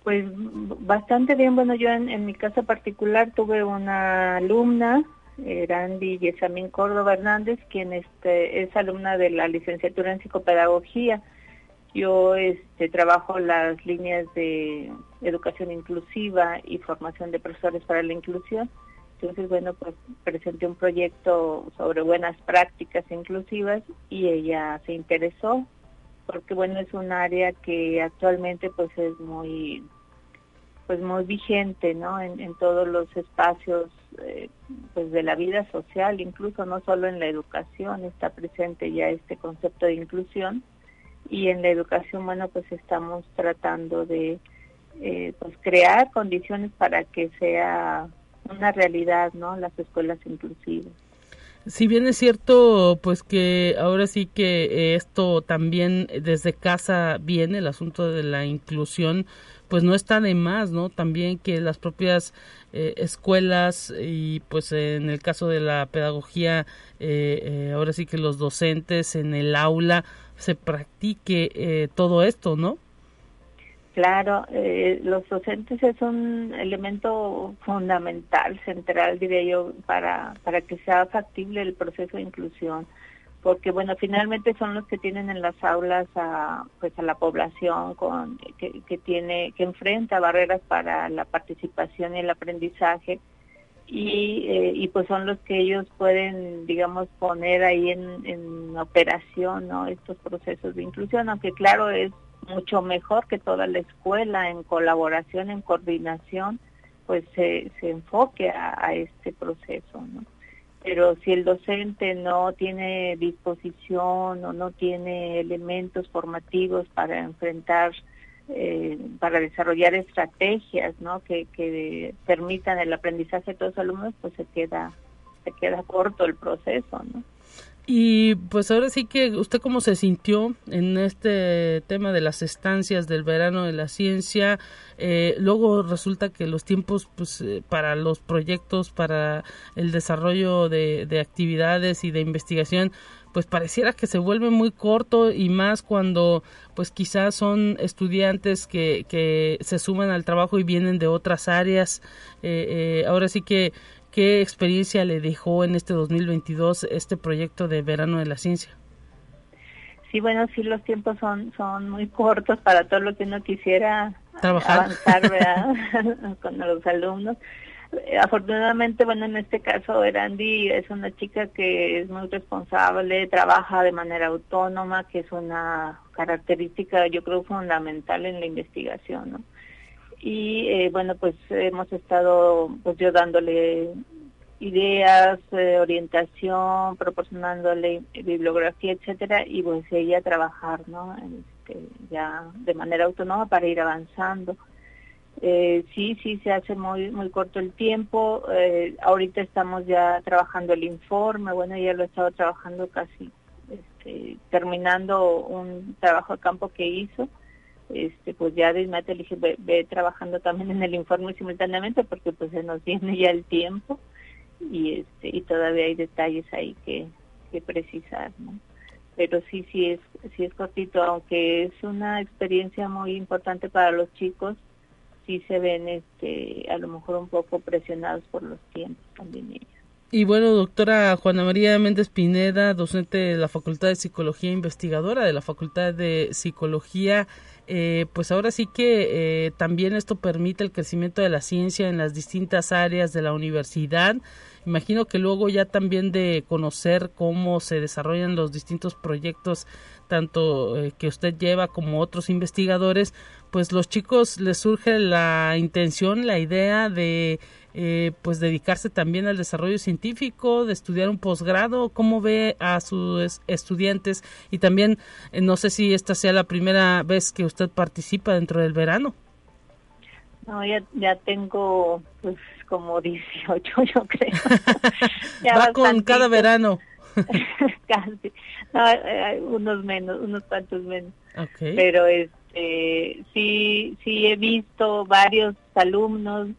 Pues bastante bien. Bueno, yo en, mi caso particular tuve una alumna Randy Yesamín Córdoba Hernández, quien este, es alumna de la licenciatura en psicopedagogía. Yo este, trabajo las líneas de educación inclusiva y formación de profesores para la inclusión. Entonces, bueno, pues presenté un proyecto sobre buenas prácticas inclusivas y ella se interesó porque, bueno, es un área que actualmente pues es muy pues muy vigente, ¿no? En, todos los espacios eh, pues de la vida social, incluso no solo en la educación está presente ya este concepto de inclusión y en la educación, bueno, pues estamos tratando de eh, pues crear condiciones para que sea una realidad, ¿no? Las escuelas inclusivas. Si bien es cierto, pues que ahora sí que esto también desde casa viene, el asunto de la inclusión, pues no está de más, ¿no? También que las propias eh, escuelas y pues en el caso de la pedagogía, eh, eh, ahora sí que los docentes en el aula se practique todo esto, ¿no? Claro, los docentes es un elemento fundamental, central, diría yo, para, para que sea factible el proceso de inclusión porque bueno finalmente son los que tienen en las aulas a pues a la población con que, que tiene que enfrenta barreras para la participación y el aprendizaje y, eh, y pues son los que ellos pueden digamos poner ahí en, en operación no estos procesos de inclusión aunque claro es mucho mejor que toda la escuela en colaboración en coordinación pues se, se enfoque a, este proceso no pero si el docente no tiene disposición o no tiene elementos formativos para enfrentar, eh, para desarrollar estrategias que, que permitan el aprendizaje de todos los alumnos, pues se queda, se queda corto el proceso. ¿no? Y pues ahora sí que usted cómo se sintió en este tema de las estancias del verano de la ciencia. Eh, luego resulta que los tiempos pues, eh, para los proyectos, para el desarrollo de, de actividades y de investigación, pues pareciera que se vuelve muy corto y más cuando pues quizás son estudiantes que, que se suman al trabajo y vienen de otras áreas. Eh, eh, ahora sí que ¿Qué experiencia le dejó en este 2022 este proyecto de Verano de la Ciencia? Sí, bueno, sí, los tiempos son, son muy cortos para todo lo que uno quisiera avanzar con los alumnos. Afortunadamente, bueno, en este caso, Erandi es una chica que es muy responsable, trabaja de manera autónoma, que es una característica, yo creo, fundamental en la investigación, ¿no? Y eh, bueno pues hemos estado pues yo dándole ideas eh, orientación proporcionándole bibliografía etcétera y pues ella trabajar no este, ya de manera autónoma para ir avanzando. Eh, sí sí se hace muy muy corto el tiempo. Eh, ahorita estamos ya trabajando el informe. Bueno ya lo he estado trabajando casi este, terminando un trabajo de campo que hizo este pues ya de inmediato dije ve, trabajando también en el informe simultáneamente porque pues se nos viene ya el tiempo y este y todavía hay detalles ahí que, que precisar ¿no? pero sí sí es sí es cortito aunque es una experiencia muy importante para los chicos sí se ven este a lo mejor un poco presionados por los tiempos también ellos Y bueno, doctora Juana María Méndez Pineda, docente de la Facultad de Psicología, investigadora de la Facultad de Psicología, eh, pues ahora sí que eh, también esto permite el crecimiento de la ciencia en las distintas áreas de la universidad. Imagino que luego ya también de conocer cómo se desarrollan los distintos proyectos, tanto eh, que usted lleva como otros investigadores, pues los chicos les surge la intención, la idea de eh, pues dedicarse también al desarrollo científico, de estudiar un posgrado, cómo ve a sus estudiantes y también eh, no sé si esta sea la primera vez que usted participa dentro del verano. No, ya, ya tengo pues como 18 yo creo. Va con cada verano. Casi. No, eh, unos menos, unos cuantos menos. Pero este sí sí he visto varios alumnos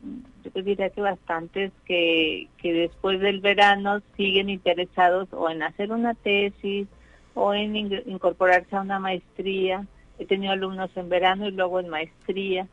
yo diría que bastantes que, que después del verano siguen interesados o en hacer una tesis o en incorporarse a una maestría. He tenido alumnos en verano y luego en maestría,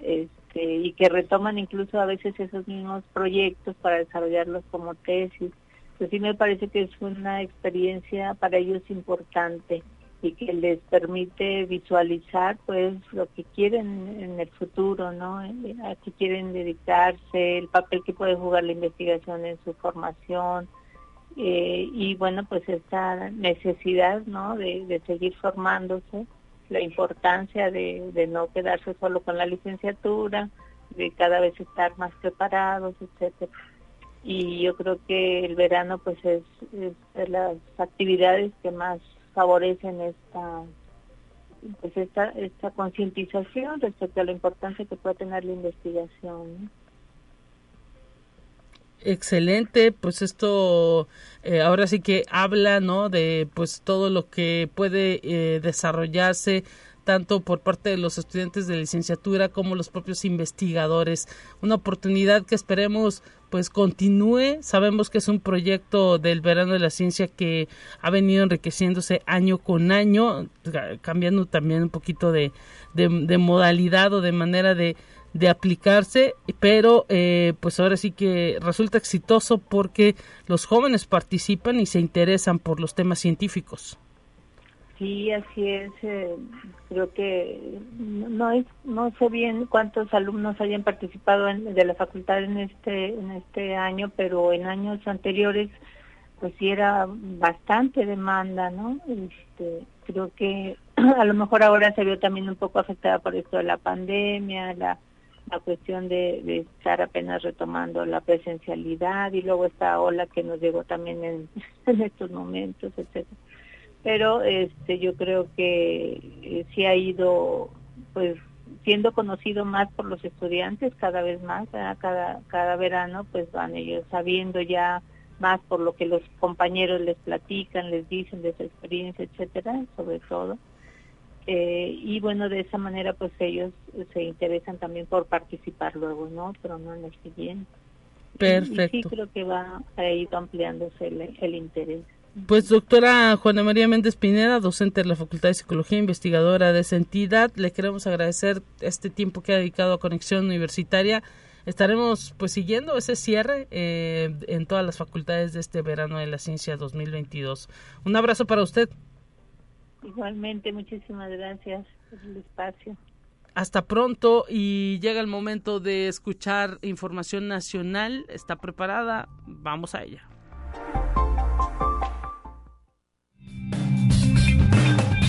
este, y que retoman incluso a veces esos mismos proyectos para desarrollarlos como tesis. Pues sí me parece que es una experiencia para ellos importante y que les permite visualizar pues lo que quieren en el futuro, ¿no? A qué quieren dedicarse, el papel que puede jugar la investigación en su formación eh, y bueno pues esta necesidad, ¿no? De, seguir formándose, la importancia de, de no quedarse solo con la licenciatura, de cada vez estar más preparados, etcétera y yo creo que el verano pues es, es de las actividades que más favorecen esta pues esta, esta concientización respecto a la importancia que puede tener la investigación. Excelente, pues esto eh, ahora sí que habla, ¿no? De pues todo lo que puede eh, desarrollarse tanto por parte de los estudiantes de licenciatura como los propios investigadores. Una oportunidad que esperemos pues continúe. Sabemos que es un proyecto del verano de la ciencia que ha venido enriqueciéndose año con año, cambiando también un poquito de, de, modalidad o de manera de, de aplicarse, pero eh, pues ahora sí que resulta exitoso porque los jóvenes participan y se interesan por los temas científicos. Sí, así es. Eh, creo que no es, no sé bien cuántos alumnos hayan participado de la facultad en este en este año, pero en años anteriores pues sí era bastante demanda, ¿no? Este, creo que a lo mejor ahora se vio también un poco afectada por esto de la pandemia, la, la cuestión de, estar apenas retomando la presencialidad y luego esta ola que nos llegó también en, en estos momentos, etcétera pero este yo creo que eh, sí ha ido pues siendo conocido más por los estudiantes cada vez más cada cada verano pues van ellos sabiendo ya más por lo que los compañeros les platican les dicen de su experiencia etcétera sobre todo. Eh, y bueno de esa manera pues ellos se interesan también por participar luego no pero no en el siguiente. Perfecto y, sí creo que va ha ido ampliándose el interés pues doctora Juana María Méndez Pineda, docente de la Facultad de Psicología, investigadora de esa entidad, le queremos agradecer este tiempo que ha dedicado a Conexión Universitaria. Estaremos pues siguiendo ese cierre eh, en todas las facultades de este verano de la ciencia 2022. Un abrazo para usted. Igualmente, muchísimas gracias por el espacio. Hasta pronto y llega el momento de escuchar información nacional. ¿Está preparada? Vamos a ella.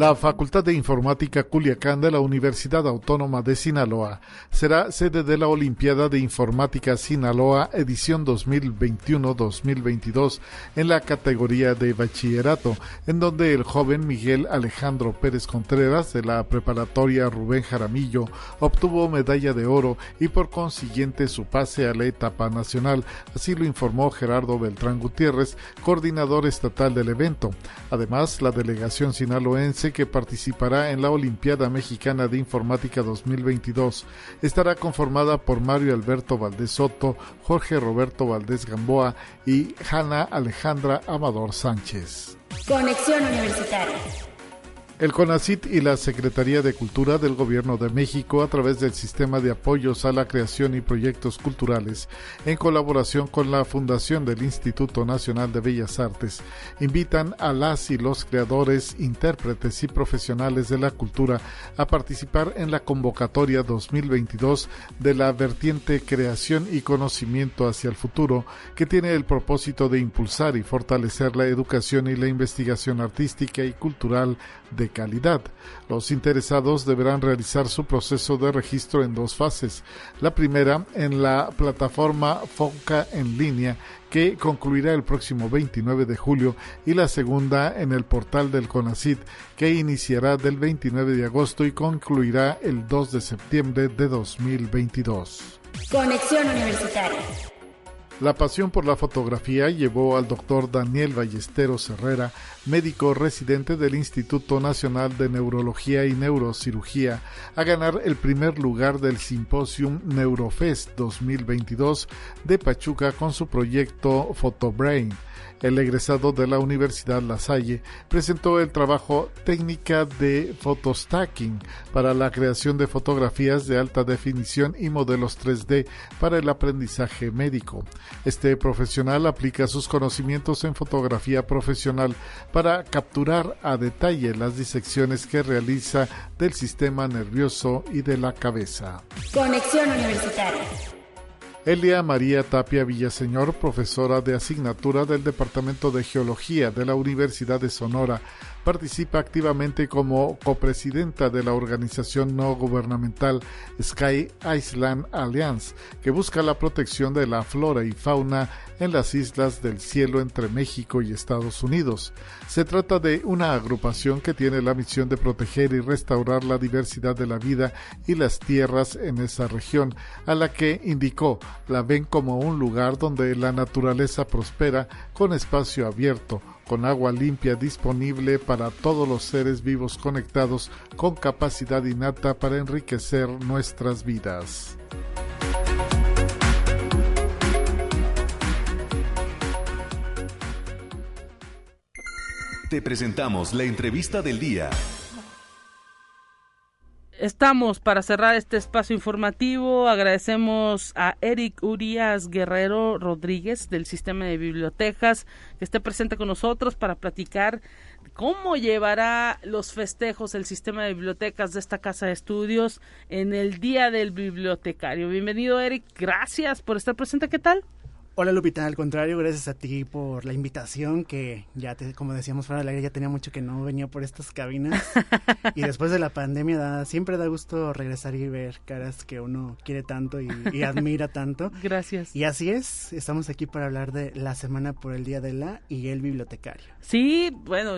La Facultad de Informática Culiacán de la Universidad Autónoma de Sinaloa será sede de la Olimpiada de Informática Sinaloa edición 2021-2022 en la categoría de bachillerato, en donde el joven Miguel Alejandro Pérez Contreras de la preparatoria Rubén Jaramillo obtuvo medalla de oro y por consiguiente su pase a la etapa nacional, así lo informó Gerardo Beltrán Gutiérrez, coordinador estatal del evento. Además, la delegación sinaloense que participará en la Olimpiada Mexicana de Informática 2022. Estará conformada por Mario Alberto Valdés Soto, Jorge Roberto Valdés Gamboa y Hanna Alejandra Amador Sánchez. Conexión Universitaria. El CONACIT y la Secretaría de Cultura del Gobierno de México, a través del Sistema de Apoyos a la Creación y Proyectos Culturales, en colaboración con la Fundación del Instituto Nacional de Bellas Artes, invitan a las y los creadores, intérpretes y profesionales de la cultura a participar en la convocatoria 2022 de la vertiente Creación y Conocimiento hacia el Futuro, que tiene el propósito de impulsar y fortalecer la educación y la investigación artística y cultural de calidad. Los interesados deberán realizar su proceso de registro en dos fases. La primera en la plataforma FONCA en línea que concluirá el próximo 29 de julio y la segunda en el portal del CONACIT que iniciará del 29 de agosto y concluirá el 2 de septiembre de 2022. Conexión Universitaria. La pasión por la fotografía llevó al doctor Daniel Ballesteros Herrera, médico residente del Instituto Nacional de Neurología y Neurocirugía, a ganar el primer lugar del Simposium Neurofest 2022 de Pachuca con su proyecto Photobrain el egresado de la Universidad La Salle presentó el trabajo Técnica de Photostacking para la creación de fotografías de alta definición y modelos 3D para el aprendizaje médico. Este profesional aplica sus conocimientos en fotografía profesional para capturar a detalle las disecciones que realiza del sistema nervioso y de la cabeza. Conexión Universitaria. Elia María Tapia Villaseñor, profesora de asignatura del Departamento de Geología de la Universidad de Sonora, participa activamente como copresidenta de la organización no gubernamental Sky Island Alliance, que busca la protección de la flora y fauna en las islas del cielo entre México y Estados Unidos. Se trata de una agrupación que tiene la misión de proteger y restaurar la diversidad de la vida y las tierras en esa región, a la que indicó la ven como un lugar donde la naturaleza prospera con espacio abierto, con agua limpia disponible para todos los seres vivos conectados con capacidad innata para enriquecer nuestras vidas. Te presentamos la entrevista del día. Estamos para cerrar este espacio informativo. Agradecemos a Eric Urias Guerrero Rodríguez del Sistema de Bibliotecas que esté presente con nosotros para platicar cómo llevará los festejos el sistema de bibliotecas de esta casa de estudios en el Día del Bibliotecario. Bienvenido Eric, gracias por estar presente. ¿Qué tal? Hola Lupita, al contrario, gracias a ti por la invitación que ya te, como decíamos fuera del aire, ya tenía mucho que no venía por estas cabinas y después de la pandemia da, siempre da gusto regresar y ver caras que uno quiere tanto y, admira tanto. Gracias. Y así es, estamos aquí para hablar de la semana por el Día de la y el bibliotecario. Sí, bueno,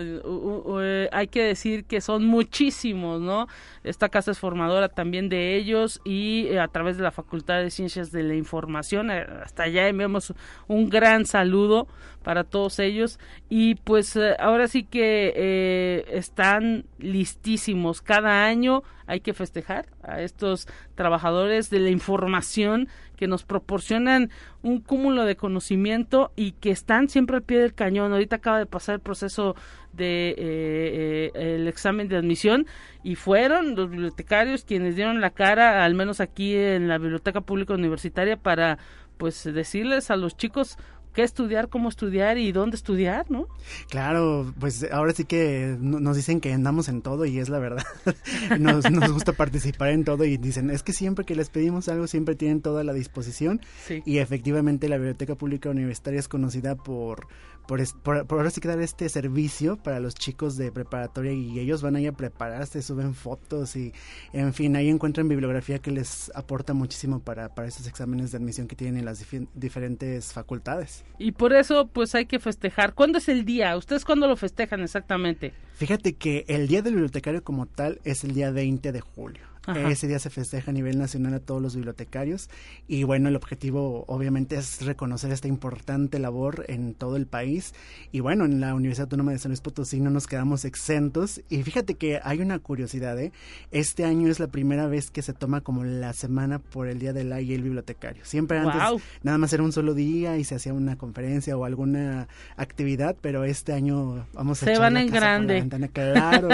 hay que decir que son muchísimos, ¿no? Esta casa es formadora también de ellos y eh, a través de la Facultad de Ciencias de la Información, eh, hasta allá enviamos un gran saludo para todos ellos. Y pues eh, ahora sí que eh, están listísimos. Cada año hay que festejar a estos trabajadores de la información que nos proporcionan un cúmulo de conocimiento y que están siempre al pie del cañón. Ahorita acaba de pasar el proceso de eh, el examen de admisión y fueron los bibliotecarios quienes dieron la cara al menos aquí en la biblioteca pública universitaria para pues decirles a los chicos qué estudiar, cómo estudiar y dónde estudiar, ¿no? Claro, pues ahora sí que nos dicen que andamos en todo y es la verdad. nos, nos, gusta participar en todo y dicen, es que siempre que les pedimos algo siempre tienen toda la disposición y efectivamente la Biblioteca Pública Universitaria es conocida por por, por, por, ahora sí que dar este servicio para los chicos de preparatoria y ellos van ahí a prepararse, suben fotos y en fin, ahí encuentran bibliografía que les aporta muchísimo para, para estos exámenes de admisión que tienen en las diferentes facultades. Y por eso pues hay que festejar. ¿Cuándo es el día? ¿Ustedes cuándo lo festejan exactamente? Fíjate que el día del bibliotecario como tal es el día 20 de julio Ese día se festeja a nivel nacional a todos los bibliotecarios y bueno, el objetivo obviamente es reconocer esta importante labor en todo el país y bueno, en la Universidad Autónoma de San Luis Potosí no nos quedamos exentos y fíjate que hay una curiosidad, ¿eh? Este año es la primera vez que se toma como la semana por el Día del la y el bibliotecario. Siempre antes nada más era un solo día y se hacía una conferencia o alguna actividad, pero este año vamos a se van en grande. claro.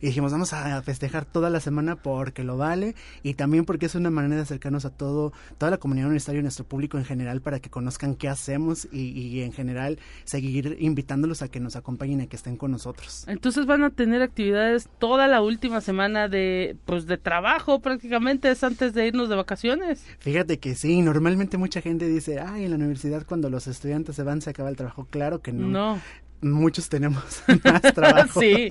y dijimos, vamos a festejar toda la semana porque lo vale y también porque es una manera de acercarnos a todo, toda la comunidad universitaria y nuestro público en general para que conozcan qué hacemos y, en general seguir invitándolos a que nos acompañen y que estén con nosotros. Entonces van a tener actividades toda la última semana de pues de trabajo prácticamente es antes de irnos de vacaciones. Fíjate que sí, normalmente mucha gente dice, ay, en la universidad cuando los estudiantes se van se acaba el trabajo. Claro que no. No muchos tenemos más trabajo. sí.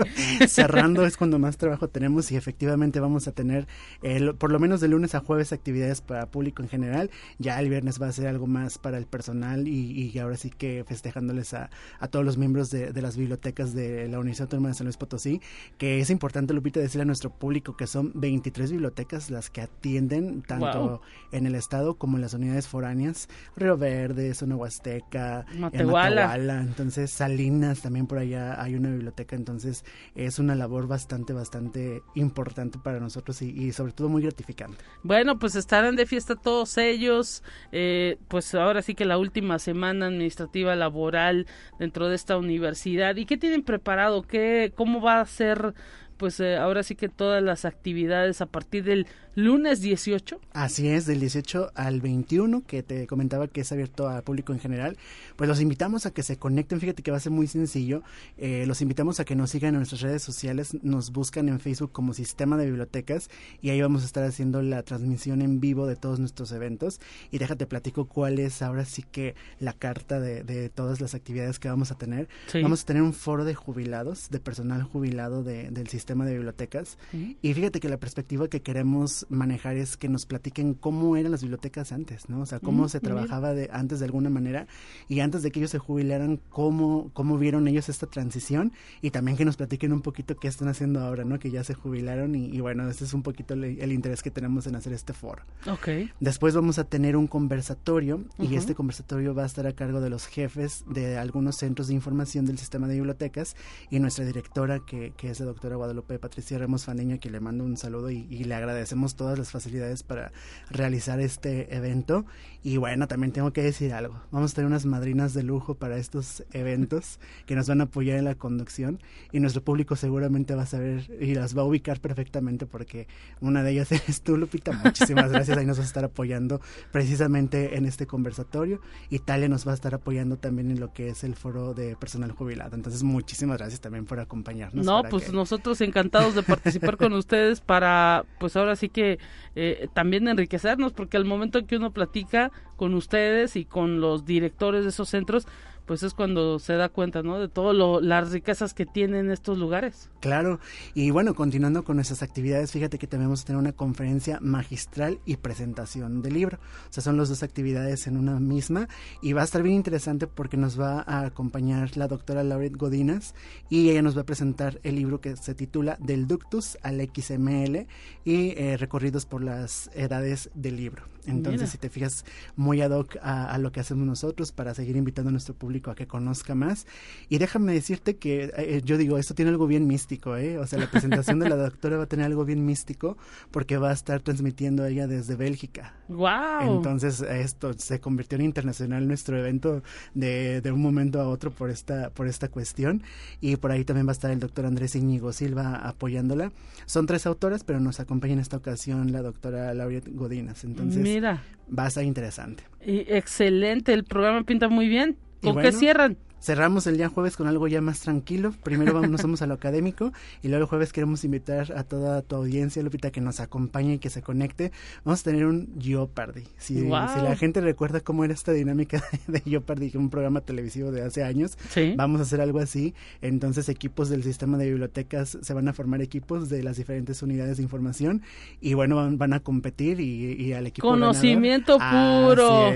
Cerrando es cuando más trabajo tenemos y efectivamente vamos a tener el, por lo menos de lunes a jueves actividades para público en general. Ya el viernes va a ser algo más para el personal y, y ahora sí que festejándoles a, a todos los miembros de, de, las bibliotecas de la Universidad Autónoma de San Luis Potosí, que es importante, Lupita, decirle a nuestro público que son 23 bibliotecas las que atienden tanto en el estado como en las unidades foráneas, Río Verde, Zona Huasteca, Matehuala. Entonces, Salinas también por allá hay una biblioteca, entonces es una labor bastante, bastante importante para nosotros y, sobre todo muy gratificante. Bueno, pues estarán de fiesta todos ellos, eh, pues ahora sí que la última semana administrativa laboral dentro de esta universidad. ¿Y qué tienen preparado? ¿Qué, ¿Cómo va a ser pues eh, ahora sí que todas las actividades a partir del lunes 18. Así es, del 18 al 21, que te comentaba que es abierto al público en general. Pues los invitamos a que se conecten, fíjate que va a ser muy sencillo. Eh, los invitamos a que nos sigan en nuestras redes sociales, nos buscan en Facebook como Sistema de Bibliotecas y ahí vamos a estar haciendo la transmisión en vivo de todos nuestros eventos. Y déjate platico cuál es ahora sí que la carta de, de todas las actividades que vamos a tener. Vamos a tener un foro de jubilados, de personal jubilado del sistema de bibliotecas. Y fíjate que la perspectiva que queremos manejar es que nos platiquen cómo eran las bibliotecas antes, ¿no? O sea, cómo mm, se trabajaba de, antes de alguna manera y antes de que ellos se jubilaran, cómo, cómo vieron ellos esta transición y también que nos platiquen un poquito qué están haciendo ahora, ¿no? Que ya se jubilaron y, bueno, este es un poquito el, interés que tenemos en hacer este foro. Ok. Después vamos a tener un conversatorio y este conversatorio va a estar a cargo de los jefes de algunos centros de información del sistema de bibliotecas y nuestra directora, que, que es la doctora Guadalupe Patricia Ramos Fandeño, que le mando un saludo y le agradecemos todas las facilidades para realizar este evento. Y bueno, también tengo que decir algo. Vamos a tener unas madrinas de lujo para estos eventos que nos van a apoyar en la conducción y nuestro público seguramente va a saber y las va a ubicar perfectamente porque una de ellas eres tú, Lupita. Muchísimas gracias. Ahí nos va a estar apoyando precisamente en este conversatorio. Italia nos va a estar apoyando también en lo que es el foro de personal jubilado. Entonces, muchísimas gracias también por acompañarnos. No, pues nosotros encantados de participar con ustedes para, pues ahora sí que eh, también enriquecernos, porque al momento en que uno platica con ustedes y con los directores de esos centros, pues es cuando se da cuenta, ¿no? De todas las riquezas que tienen estos lugares. Claro, y bueno, continuando con nuestras actividades, fíjate que también vamos a tener una conferencia magistral y presentación del libro. O sea, son las dos actividades en una misma y va a estar bien interesante porque nos va a acompañar la doctora Lauret Godinas y ella nos va a presentar el libro que se titula Del Ductus al XML y eh, recorridos por las edades del libro. Entonces, si te fijas muy ad hoc a, lo que hacemos nosotros para seguir invitando a nuestro público a que conozca más. Y déjame decirte que eh, yo digo, esto tiene algo bien místico, ¿eh? O sea, la presentación de la doctora va a tener algo bien místico porque va a estar transmitiendo ella desde Bélgica. ¡Wow! Entonces, esto se convirtió en internacional nuestro evento de, de un momento a otro por esta, por esta cuestión. Y por ahí también va a estar el doctor Andrés Íñigo Silva apoyándola. Son tres autoras, pero nos acompaña en esta ocasión la doctora Lauret Godinas. Entonces, Mira. Va a ser interesante. Y excelente, el programa pinta muy bien. ¿Con qué cierran? Cerramos el día jueves con algo ya más tranquilo. Primero vamos, nos vamos a lo académico y luego el jueves queremos invitar a toda tu audiencia, Lupita, que nos acompañe y que se conecte. Vamos a tener un Jeopardy. Si, si la gente recuerda cómo era esta dinámica de Jeopardy, un programa televisivo de hace años, vamos a hacer algo así. Entonces equipos del sistema de bibliotecas, se van a formar equipos de las diferentes unidades de información y bueno, van, a competir y, al equipo Conocimiento puro.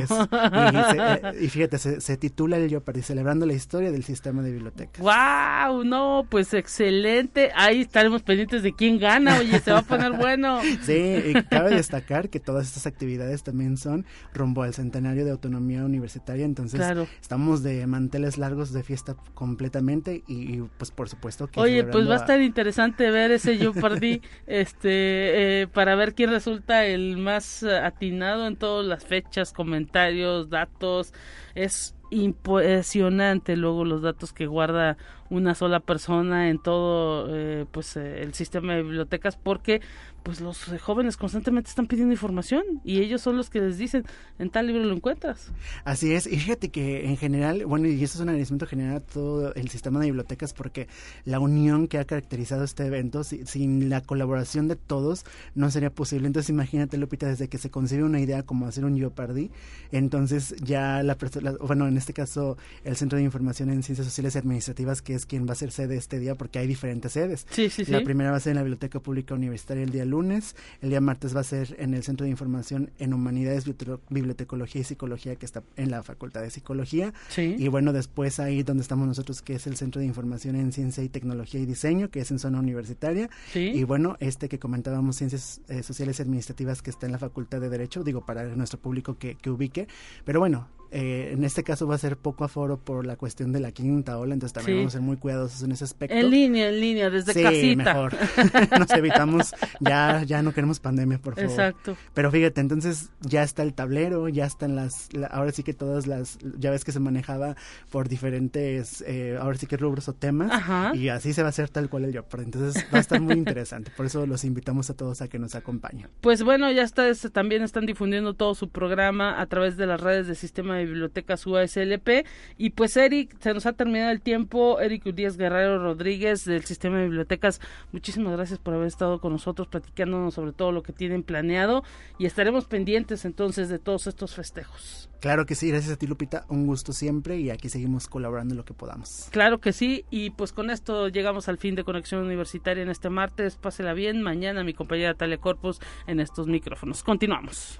Y, fíjate, se, titula el Jeopardy, celebrando la historia del sistema de bibliotecas. ¡Wow! No, pues excelente. Ahí estaremos pendientes de quién gana. Oye, se va a poner bueno. Sí, y cabe destacar que todas estas actividades también son rumbo al centenario de autonomía universitaria. Entonces, estamos de manteles largos de fiesta completamente y, pues por supuesto que... Oye, pues va a estar interesante ver ese Jeopardy este, eh, para ver quién resulta el más atinado en todas las fechas, comentarios, datos. Es impresionante luego los datos que guarda una sola persona en todo eh, pues eh, el sistema de bibliotecas porque pues los jóvenes constantemente están pidiendo información y ellos son los que les dicen en tal libro lo encuentras. Así es, y fíjate que en general, bueno, y eso es un agradecimiento general a todo el sistema de bibliotecas porque la unión que ha caracterizado este evento, sin la colaboración de todos, no sería posible. Entonces imagínate, Lupita, desde que se concibe una idea como hacer un Jeopardy, entonces ya la persona, bueno, en este caso el Centro de Información en Ciencias Sociales y Administrativas, que es quien va a ser sede este día, porque hay diferentes sedes. Sí, sí, la primera va a ser en la Biblioteca Pública Universitaria el día lunes lunes. El día martes va a ser en el Centro de Información en Humanidades, Bibliotecología y Psicología, que está en la Facultad de Psicología. Y bueno, después ahí donde estamos nosotros, que es el Centro de Información en Ciencia y Tecnología y Diseño, que es en zona universitaria. Y bueno, este que comentábamos, Ciencias eh, Sociales y Administrativas, que está en la Facultad de Derecho, digo, para nuestro público que, que ubique. Pero bueno, eh, en este caso va a ser poco aforo por la cuestión de la quinta ola, entonces también vamos a ser muy cuidadosos en ese aspecto. En línea, en línea, desde sí, casita. mejor. Nos evitamos, ya, ya no queremos pandemia, por favor. Exacto. Pero fíjate, entonces ya está el tablero, ya están las, ahora sí que todas las, ya ves que se manejaba por diferentes, eh, ahora sí que rubros o temas, y así se va a hacer tal cual el yo. Entonces va a estar muy interesante, por eso los invitamos a todos a que nos acompañen. Pues bueno, ya está, también están difundiendo todo su programa a través de las redes del sistema de bibliotecas UASLP. Y pues Eric, se nos ha terminado el tiempo. Eric Urias Guerrero Rodríguez del Sistema de Bibliotecas, muchísimas gracias por haber estado con nosotros platicándonos sobre todo lo que tienen planeado y estaremos pendientes entonces de todos estos festejos. Claro que sí, gracias a ti Lupita, un gusto siempre y aquí seguimos colaborando en lo que podamos. Claro que sí, y pues con esto llegamos al fin de Conexión Universitaria en este martes. Pásela bien, mañana mi compañera Talia Corpus en estos micrófonos. Continuamos.